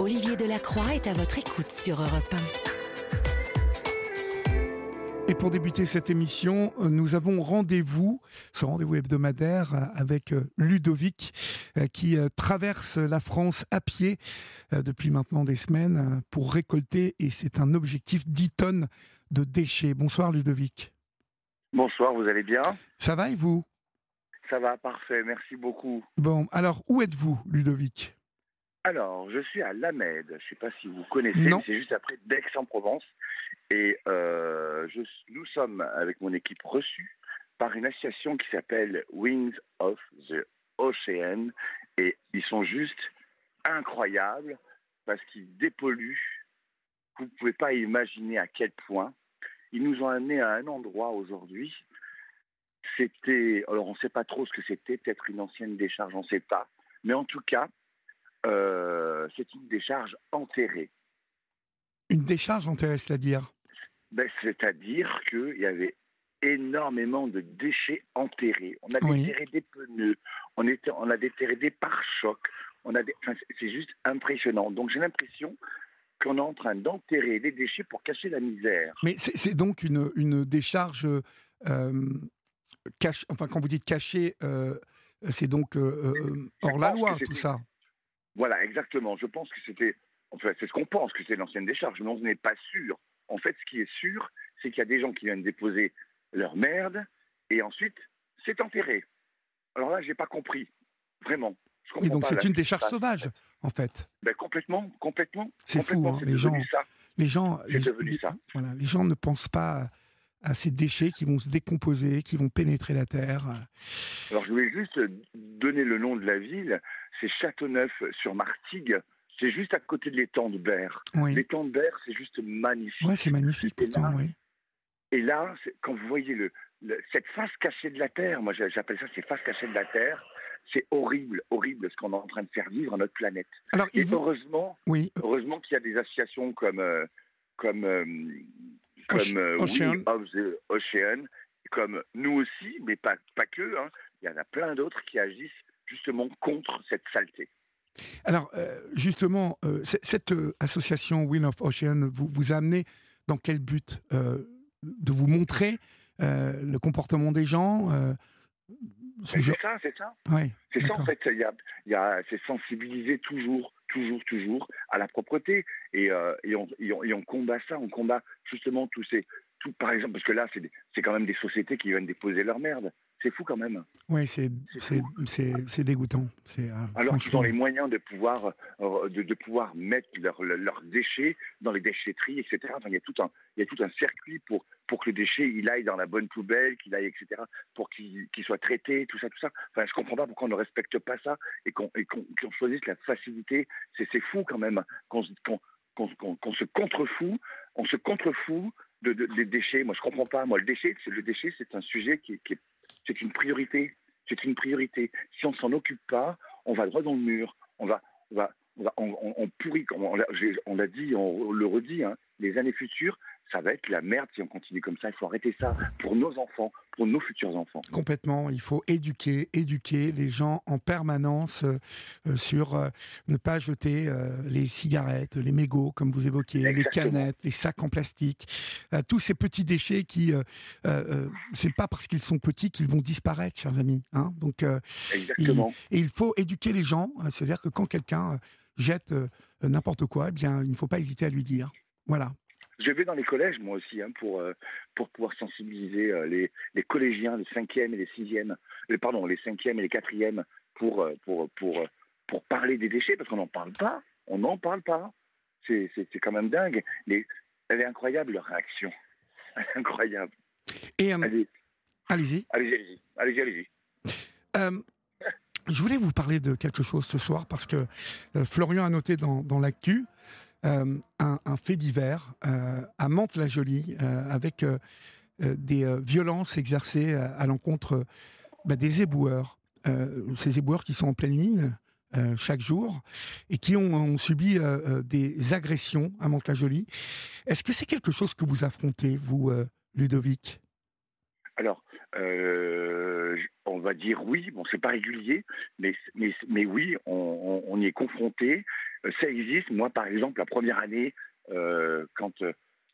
Olivier Delacroix est à votre écoute sur Europe 1. Et pour débuter cette émission, nous avons rendez-vous, ce rendez-vous hebdomadaire avec Ludovic qui traverse la France à pied depuis maintenant des semaines pour récolter, et c'est un objectif, 10 tonnes de déchets. Bonsoir Ludovic. Bonsoir, vous allez bien? Ça va et vous? Ça va, parfait, merci beaucoup. Bon, alors où êtes-vous Ludovic? Alors, je suis à Lamède. Je ne sais pas si vous connaissez, c'est juste après d'Aix-en-Provence. Et euh, je, nous sommes, avec mon équipe, reçus par une association qui s'appelle Wings of the Ocean. Et ils sont juste incroyables parce qu'ils dépolluent. Vous ne pouvez pas imaginer à quel point. Ils nous ont amenés à un endroit aujourd'hui. C'était, alors on ne sait pas trop ce que c'était, peut-être une ancienne décharge, on ne sait pas. Mais en tout cas, euh, c'est une décharge enterrée. Une décharge enterrée, c'est-à-dire? Ben, C'est-à-dire qu'il y avait énormément de déchets enterrés. On a déterré des pneus, on, était, on a déterré des pare-chocs. On a c'est juste impressionnant. Donc j'ai l'impression qu'on est en train d'enterrer des déchets pour cacher la misère. Mais c'est donc une, une décharge euh, cache, enfin quand vous dites cachée, euh, c'est donc hors la loi tout ça. Voilà, exactement. Je pense que c'était, enfin, c'est ce qu'on pense que c'est l'ancienne décharge, mais on n'est pas sûr. En fait, ce qui est sûr, c'est qu'il y a des gens qui viennent déposer leur merde et ensuite c'est enterré. Alors là, j'ai pas compris, vraiment. et donc c'est une décharge sauvage, en fait. Ben, complètement, complètement. C'est fou, hein, les gens. Ça. Les gens, les, ça. Voilà, les gens ne pensent pas à ces déchets qui vont se décomposer, qui vont pénétrer la terre. Alors je voulais juste donner le nom de la ville, c'est Châteauneuf-sur-Martigues. C'est juste à côté de l'étang de Berre. L'étang de Berre, c'est juste magnifique. Oui, c'est magnifique pourtant, oui. Et là, quand vous voyez le, cette face cachée de la Terre, moi j'appelle ça ces faces cachées de la Terre, c'est horrible, horrible ce qu'on est en train de faire vivre à notre planète. Alors, et heureusement, oui. heureusement qu'il y a des associations comme, euh, comme euh, comme euh, We of the Ocean, comme nous aussi, mais pas, pas que. Hein. Il y en a plein d'autres qui agissent justement contre cette saleté. Alors, euh, justement, euh, cette association Wheel of Ocean vous, vous a amené dans quel but De vous montrer le comportement des gens C'est ça, c'est ça. c'est ça, en fait. Y a, y a, c'est sensibiliser toujours, toujours, toujours à la propreté. Et, euh, et, on, et, on, combat ça, on combat justement tous ces. Tout, par exemple, parce que là, c'est quand même des sociétés qui viennent déposer leur merde. C'est fou quand même. Oui, c'est dégoûtant. Euh, Alors qu'ils ont les moyens de pouvoir, euh, de, de, pouvoir mettre leurs leur déchets dans les déchetteries, etc. Enfin, il, y a tout un, il y a tout un circuit pour, pour que le déchet il aille dans la bonne poubelle, qu'il aille, etc., pour qu'il soit traité, tout ça, tout ça. Enfin, je comprends pas pourquoi on ne respecte pas ça et qu'on qu choisisse la facilité. C'est fou quand même qu'on qu'on se contrefout, on se contrefout de, des déchets. Moi, je comprends pas. Moi, le déchet, le déchet, c'est un sujet qui, qui c'est une priorité. C'est une priorité. Si on s'en occupe pas, on va droit dans le mur. On va, on va, on, on, pourrit. On l'a dit, on le redit. Hein, les années futures, ça va être la merde si on continue comme ça. Il faut arrêter ça pour nos enfants, pour nos futurs enfants. Complètement. Il faut éduquer, éduquer les gens en permanence euh, euh, sur euh, ne pas jeter les cigarettes, les mégots, comme vous évoquiez, les canettes, les sacs en plastique, tous ces petits déchets qui, c'est pas parce qu'ils sont petits qu'ils vont disparaître, chers amis. Hein Donc, Exactement. et il faut éduquer les gens. C'est-à-dire que quand quelqu'un jette n'importe quoi, eh bien, il ne faut pas hésiter à lui dire. Voilà. Je vais dans les collèges, moi aussi, hein, pour, euh, pour pouvoir sensibiliser euh, les, les, collégiens, les cinquièmes et les sixièmes, les, pardon, les cinquièmes et les quatrièmes pour, euh, pour, pour, pour parler des déchets, parce qu'on n'en parle pas. On n'en parle pas. C'est quand même dingue. Les, elle est incroyable, leur réaction. incroyable. Et, allez-y. Allez-y, allez-y. Allez-y, allez-y. je voulais vous parler de quelque chose ce soir, parce que Florian a noté dans, dans l'actu euh, un, fait divers euh, à Mantes-la-Jolie euh, avec des violences exercées à, l'encontre bah, des éboueurs. ces éboueurs qui sont en pleine ligne chaque jour et qui ont, subi des agressions à Mantes-la-Jolie. Est-ce que c'est quelque chose que vous affrontez, vous, Ludovic? Alors, on va dire oui. Bon, c'est pas régulier, mais, mais, mais oui, on, y est confronté. Euh, ça existe. Moi, par exemple, la première année, euh, quand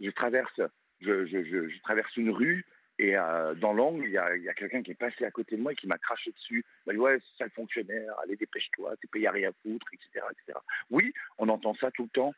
je traverse, je, traverse une rue et dans l'angle, il y a, quelqu'un qui est passé à côté de moi et qui m'a craché dessus. Il m'a dit ouais, c'est ça le fonctionnaire, allez dépêche-toi, t'es payé à rien foutre, etc., etc. Oui, on entend ça tout le temps.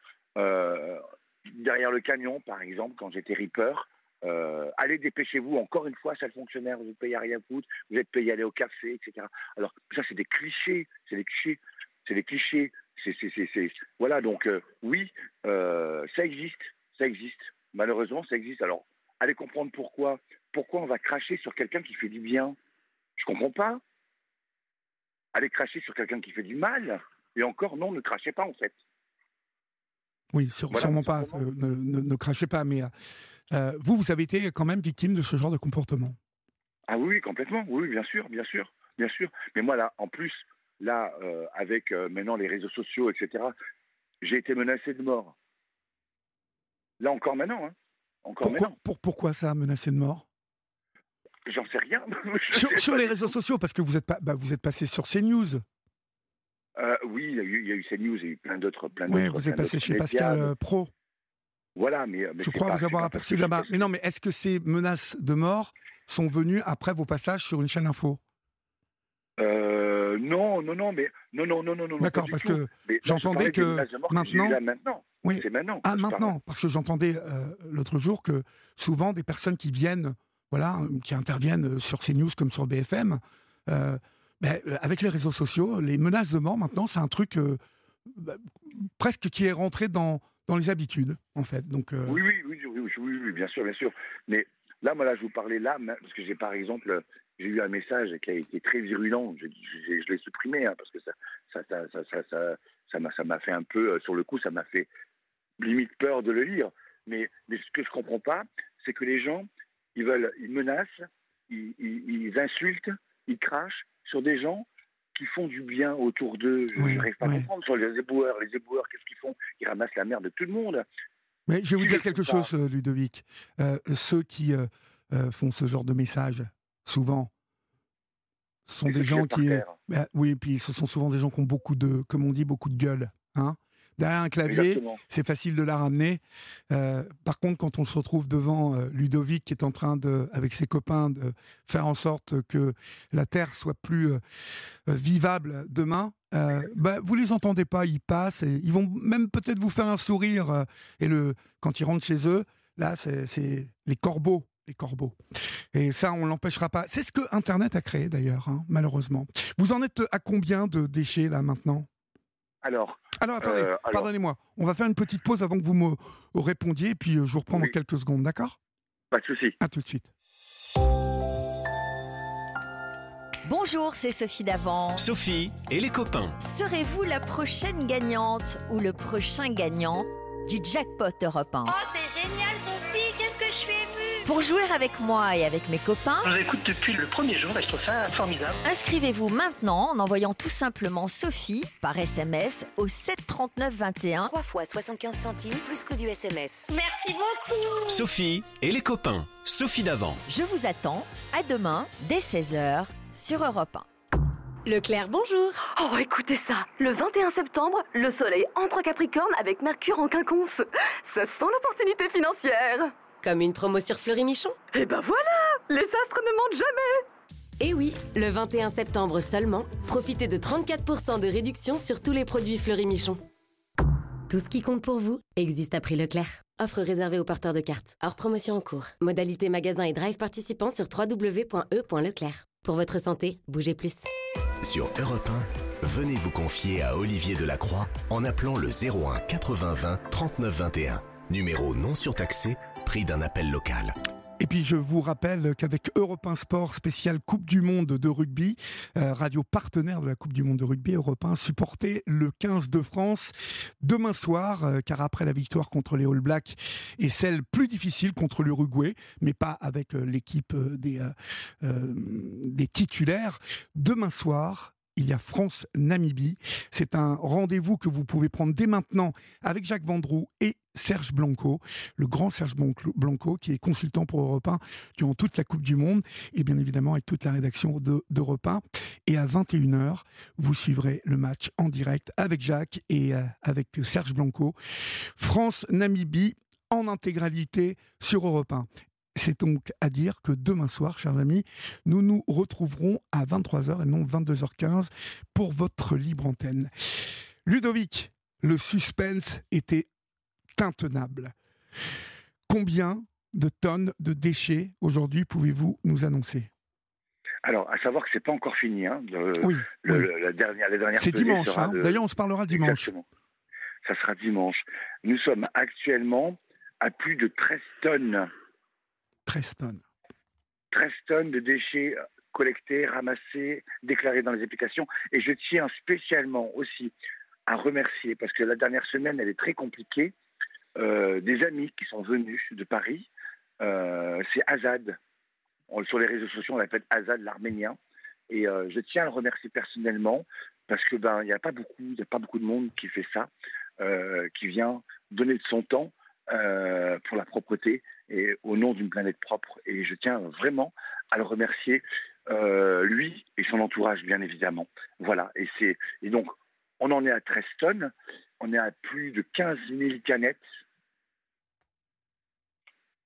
derrière le camion, par exemple, quand j'étais Reaper, euh, allez, dépêchez-vous, encore une fois, sale fonctionnaire, vous payez à rien foutre, vous êtes payé à aller au café, etc. Alors, ça, c'est des clichés, c'est des clichés, c'est des clichés. C'est, Voilà, donc, euh, oui, euh, ça existe, ça existe. Malheureusement, ça existe. Alors, allez comprendre pourquoi. Pourquoi on va cracher sur quelqu'un qui fait du bien Je comprends pas. Allez cracher sur quelqu'un qui fait du mal. Et encore, non, ne crachez pas, en fait. Oui, sûrement pas. Ne, ne, ne, crachez pas, mais euh, vous, vous avez été quand même victime de ce genre de comportement. Ah oui, complètement. Oui, bien sûr, bien sûr, bien sûr. Mais moi, là, en plus, là, euh, avec euh, maintenant les réseaux sociaux, etc., j'ai été menacé de mort. Là encore maintenant. Hein. Encore pourquoi, Pour, pourquoi ça, menacé de mort? J'en sais rien. sur, les réseaux sociaux, parce que vous êtes, pas, bah, vous êtes passé sur CNews. oui, il y, a eu, il y, a eu, CNews et plein d'autres. Oui, vous êtes passé chez Pascal Pro. Voilà, mais, je crois vous avoir aperçu là-bas. Mais non, mais est-ce que ces menaces de mort sont venues après vos passages sur une chaîne info? Euh, non, non, non, mais non, non, non, non, D'accord, parce que j'entendais que maintenant, maintenant. Oui. C'est maintenant. Ah, maintenant, parce que j'entendais euh, l'autre jour que souvent des personnes qui viennent, voilà, qui interviennent sur ces news comme sur BFM, euh, ben, avec les réseaux sociaux, les menaces de mort maintenant, c'est un truc bah, presque qui est rentré dans dans les habitudes, en fait. Donc, euh, oui, oui, oui, oui, oui, bien sûr, bien sûr. Mais là, moi, là, je vous parlais là, parce que j'ai, par exemple, j'ai eu un message qui a été très virulent. Je, je, l'ai supprimé, hein, parce que ça, ça, ça, ça, ça, ça, ça m'a fait un peu, euh, sur le coup, ça m'a fait limite peur de le lire. Mais, mais ce que je comprends pas, c'est que les gens, ils veulent, ils menacent, ils, ils insultent, ils crachent sur des gens qui font du bien autour d'eux. Je n'arrive pas à comprendre. Sur les éboueurs, les éboueurs, qu'est-ce qu'ils font? Ils ramassent la merde de tout le monde. Mais je vais vous dire quelque chose, euh, Ludovic. Euh, ceux qui euh, font ce genre de message, souvent, sont des gens qui. Bah, oui, puis ce sont souvent des gens qui ont beaucoup de, comme on dit, beaucoup de gueule. Hein derrière un clavier, c'est facile de la ramener. Euh, par contre, quand on se retrouve devant euh, Ludovic qui est en train de, avec ses copains, de faire en sorte que la Terre soit plus euh, vivable demain, bah, vous les entendez pas, ils passent et ils vont même peut-être vous faire un sourire. et le, quand ils rentrent chez eux, là, c'est les corbeaux les corbeaux. Et ça, on l'empêchera pas. C'est ce que Internet a créé d'ailleurs, hein, malheureusement. Vous en êtes à combien de déchets là maintenant? Alors, alors attendez, euh, pardonnez-moi. On va faire une petite pause avant que vous me répondiez, et puis euh, je vous reprends dans quelques secondes, d'accord? Pas de souci. À tout de suite. Bonjour, c'est Sophie Davant. Sophie et les copains. Serez-vous la prochaine gagnante ou le prochain gagnant du jackpot européen Oh, pour jouer avec moi et avec mes copains, je vous écoute depuis le premier jour, je trouve ça formidable. Inscrivez-vous maintenant en envoyant tout simplement Sophie par SMS au 73921. 3 fois 75 centimes plus que du SMS. Merci beaucoup. Sophie et les copains. Sophie d'avant. Je vous attends à demain dès 16h sur Europe 1. Leclerc, bonjour. Oh, écoutez ça. Le 21 septembre, le soleil entre Capricorne avec Mercure en quinconce. Ça sent l'opportunité financière. Comme une promo sur Fleury Michon Eh ben voilà Les astres ne mentent jamais Eh oui, le 21 septembre seulement, profitez de 34% de réduction sur tous les produits Fleury Michon. Tout ce qui compte pour vous existe à prix Leclerc. Offre réservée aux porteurs de cartes. Hors promotion en cours. Modalité magasin et drive participants sur www.e.leclerc. Pour votre santé, bougez plus. Sur Europe 1, venez vous confier à Olivier Delacroix en appelant le 01 80 20 39 21. Numéro non surtaxé prix d'un appel local. Et puis je vous rappelle qu'avec Europe 1 Sport spécial Coupe du Monde de rugby, euh, radio partenaire de la Coupe du Monde de rugby, Europe 1 supportait le 15 de France demain soir, euh, car après la victoire contre les All Blacks et celle plus difficile contre l'Uruguay, mais pas avec euh, l'équipe des titulaires, demain soir, il y a France-Namibie. C'est un rendez-vous que vous pouvez prendre dès maintenant avec Jacques Vendroux et Serge Blanco, le grand Serge Blanco, qui est consultant pour Europe 1 durant toute la Coupe du Monde, et bien évidemment avec toute la rédaction d'Europe 1. Et à 21h, vous suivrez le match en direct avec Jacques et euh, avec Serge Blanco. France-Namibie en intégralité sur Europe 1. C'est donc à dire que demain soir, chers amis, nous nous retrouverons à 23h et non 22h15 pour votre libre antenne. Ludovic, le suspense était intenable. Combien de tonnes de déchets aujourd'hui pouvez-vous nous annoncer? Alors, à savoir que c'est pas encore fini. Hein, oui, La dernière, C'est dimanche. Hein. D'ailleurs, on se parlera dimanche. Exactement. Ça sera dimanche. Nous sommes actuellement à plus de 13 tonnes 13 tonnes. 13 tonnes de déchets collectés, ramassés, déclarés dans les applications. Et je tiens spécialement aussi à remercier, parce que la dernière semaine, elle est très compliquée, euh, des amis qui sont venus de Paris. Euh, c'est Azad. sur les réseaux sociaux, on l'appelle Azad l'Arménien. Et euh, je tiens à le remercier personnellement parce que ben n'y a a pas beaucoup de monde qui fait ça, qui vient donner de son temps pour la propreté et au nom d'une planète propre. Et je tiens vraiment à le remercier, euh, lui et son entourage, bien évidemment. Voilà. Et, c'est, et donc, on en est à 13 tonnes. On est à plus de 15 000 canettes.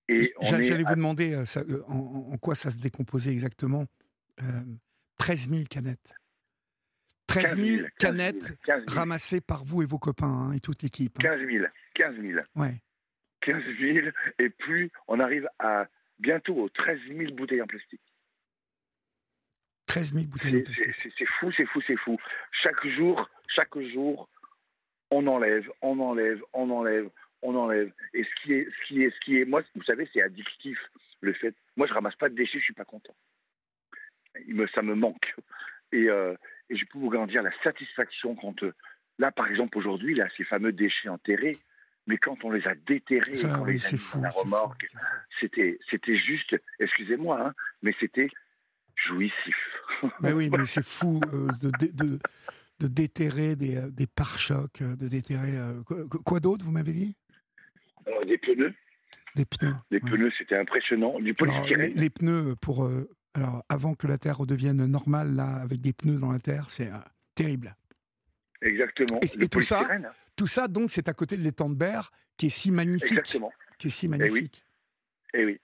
Et J'allais vous demander euh, euh, en, quoi ça se décomposait exactement. 13 000 canettes? 13 000 canettes ramassées par vous et vos copains hein, et toute l'équipe. 15 000. 15 000. Ouais. 15 000, et puis on arrive à bientôt aux 13 000 bouteilles en plastique. 13 000 bouteilles en plastique. C'est fou, c'est fou, c'est fou. Chaque jour, chaque jour, on enlève, on enlève, on enlève, on enlève. Et ce qui est, ce qui est, ce qui est, moi, vous savez, c'est addictif le fait. Moi, je ramasse pas de déchets, je suis pas content. Il me, ça me manque. Et, euh, et je peux vous garantir la satisfaction quand, euh, là, par exemple, aujourd'hui, là, ces fameux déchets enterrés, mais quand on les a déterrés, quand les a fou, la remorque, c'était, c'était juste, excusez-moi, hein, mais c'était jouissif. Mais oui, mais c'est fou euh, de, de, de, déterrer des, euh, des pare-chocs, euh, de déterrer. quoi, d'autre, vous m'avez dit? Des pneus. Des pneus. Des pneus, c'était impressionnant. Du polystyrène. Les, pneus, pour, alors, avant que la Terre redevienne normale, là, avec des pneus dans la Terre, c'est terrible. Exactement. Et, tout ça, tout ça, donc, c'est à côté de l'étang de Berre, qui est si magnifique. Exactement. Qui est si magnifique. Et oui.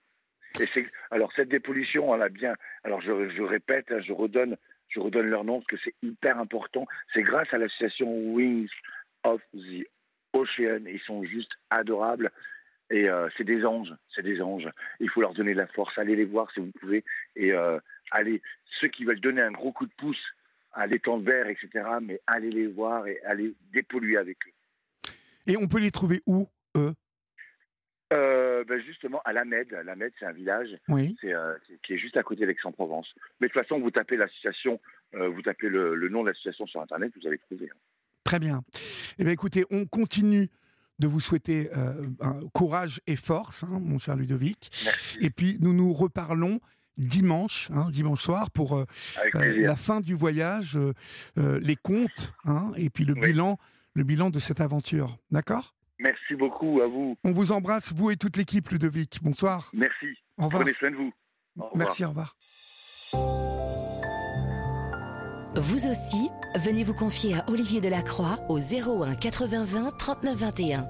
Et oui. alors, cette dépollution, elle a bien. Alors, je, répète, hein, je redonne, je redonne leur nom parce que c'est hyper important. C'est grâce à l'association Wings of the Ocean. Ils sont juste adorables. Et euh, c'est des anges, c'est des anges. Il faut leur donner de la force. Allez les voir si vous pouvez. Et euh, allez, ceux qui veulent donner un gros coup de pouce à l'étang verre, etc., mais allez les voir et allez dépolluer avec eux. Et on peut les trouver où, eux? Euh, ben justement, à La Med, c'est un village oui. Euh, qui est juste à côté d'Aix-en-Provence. Mais de toute façon, vous tapez l'association, euh, vous tapez le, nom de l'association sur Internet, vous allez trouver. Hein. Très bien. Eh bien, écoutez, on continue de vous souhaiter courage et force, hein, mon cher Ludovic. Merci. Et puis, nous nous reparlons dimanche, hein, dimanche soir, pour la fin du voyage, les comptes, hein, et puis le bilan le bilan de cette aventure. D'accord? Merci beaucoup à vous. On vous embrasse, vous et toute l'équipe, Ludovic. Bonsoir. Merci. Au revoir. Prenez soin de vous. Merci, au revoir. Vous aussi, venez vous confier à Olivier Delacroix au 01 80 20 39 21.